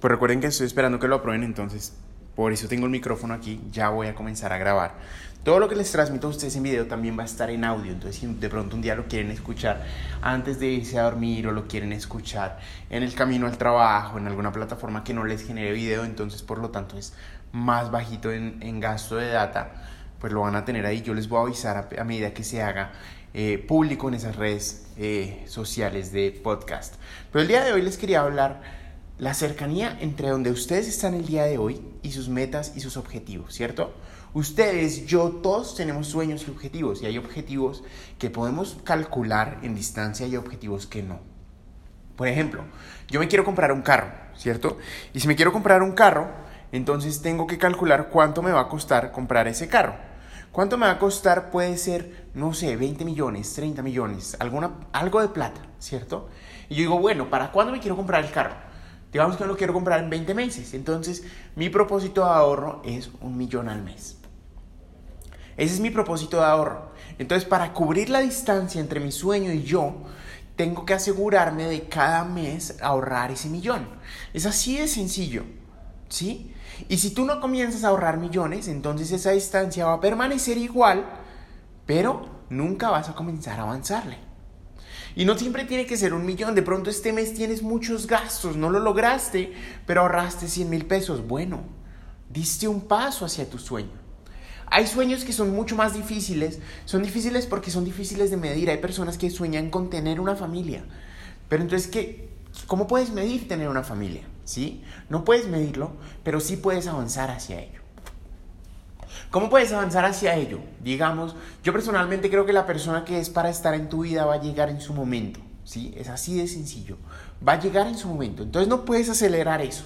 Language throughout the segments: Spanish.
Pues recuerden que estoy esperando que lo aprueben, entonces por eso tengo el micrófono aquí, ya voy a comenzar a grabar. Todo lo que les transmito a ustedes en video también va a estar en audio, entonces si de pronto un día lo quieren escuchar antes de irse a dormir o lo quieren escuchar en el camino al trabajo, en alguna plataforma que no les genere video, entonces por lo tanto es más bajito en, en gasto de data, pues lo van a tener ahí. Yo les voy a avisar a, medida que se haga eh, público en esas redes eh, sociales de podcast. Pero el día de hoy les quería hablar la cercanía entre donde ustedes están el día de hoy y sus metas y sus objetivos, ¿cierto? Ustedes, yo, todos tenemos sueños y objetivos y hay objetivos que podemos calcular en distancia y objetivos que no. Por ejemplo, yo me quiero comprar un carro, ¿cierto? Y si me quiero comprar un carro, entonces tengo que calcular cuánto me va a costar comprar ese carro. ¿Cuánto me va a costar? Puede ser, no sé, 20 millones, 30 millones, alguna, algo de plata, ¿cierto? Y yo digo, bueno, ¿para cuándo me quiero comprar el carro? Digamos que lo quiero comprar en 20 meses. Entonces, mi propósito de ahorro es un millón al mes. Ese es mi propósito de ahorro. Entonces, para cubrir la distancia entre mi sueño y yo, tengo que asegurarme de cada mes ahorrar ese millón. Es así de sencillo. ¿Sí? Y si tú no comienzas a ahorrar millones, entonces esa distancia va a permanecer igual, pero nunca vas a comenzar a avanzarle. Y no siempre tiene que ser un millón. De pronto este mes tienes muchos gastos, no lo lograste, pero ahorraste 100 mil pesos. Bueno, diste un paso hacia tu sueño. Hay sueños que son mucho más difíciles. Son difíciles porque son difíciles de medir. Hay personas que sueñan con tener una familia. Pero entonces, ¿qué, ¿cómo puedes medir tener una familia? ¿Sí? No puedes medirlo, pero sí puedes avanzar hacia ello. ¿Cómo puedes avanzar hacia ello? Digamos, yo personalmente creo que la persona que es para estar en tu vida va a llegar en su momento. ¿sí? Es así de sencillo. Va a llegar en su momento. Entonces no puedes acelerar eso.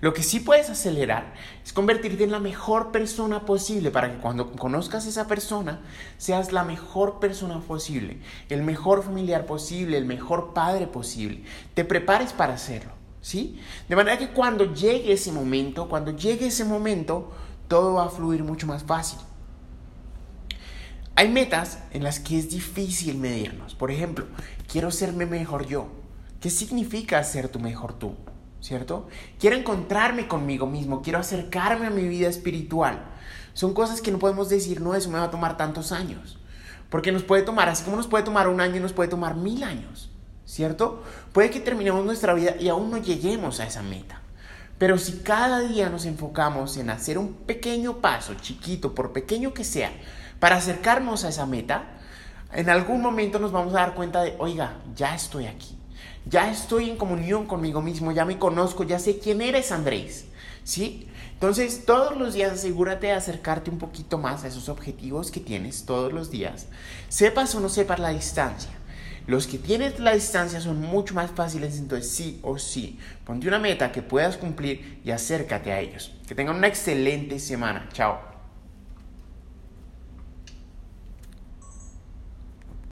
Lo que sí puedes acelerar es convertirte en la mejor persona posible para que cuando conozcas a esa persona seas la mejor persona posible, el mejor familiar posible, el mejor padre posible. Te prepares para hacerlo, ¿sí? De manera que cuando llegue ese momento, cuando llegue ese momento, todo va a fluir mucho más fácil. Hay metas en las que es difícil medirnos. Por ejemplo, quiero serme mejor yo. ¿Qué significa ser tu mejor tú? ¿Cierto? Quiero encontrarme conmigo mismo, quiero acercarme a mi vida espiritual. Son cosas que no podemos decir, no, eso me va a tomar tantos años. Porque nos puede tomar, así como nos puede tomar un año, nos puede tomar mil años. ¿Cierto? Puede que terminemos nuestra vida y aún no lleguemos a esa meta. Pero si cada día nos enfocamos en hacer un pequeño paso, chiquito, por pequeño que sea, para acercarnos a esa meta, en algún momento nos vamos a dar cuenta de, oiga, ya estoy aquí, ya estoy en comunión conmigo mismo, ya me conozco, ya sé quién eres Andrés, ¿sí? Entonces, todos los días asegúrate de acercarte un poquito más a esos objetivos que tienes todos los días, sepas o no sepas la distancia. Los que tienen la distancia son mucho más fáciles, entonces sí o sí, ponte una meta que puedas cumplir y acércate a ellos. Que tengan una excelente semana. Chao.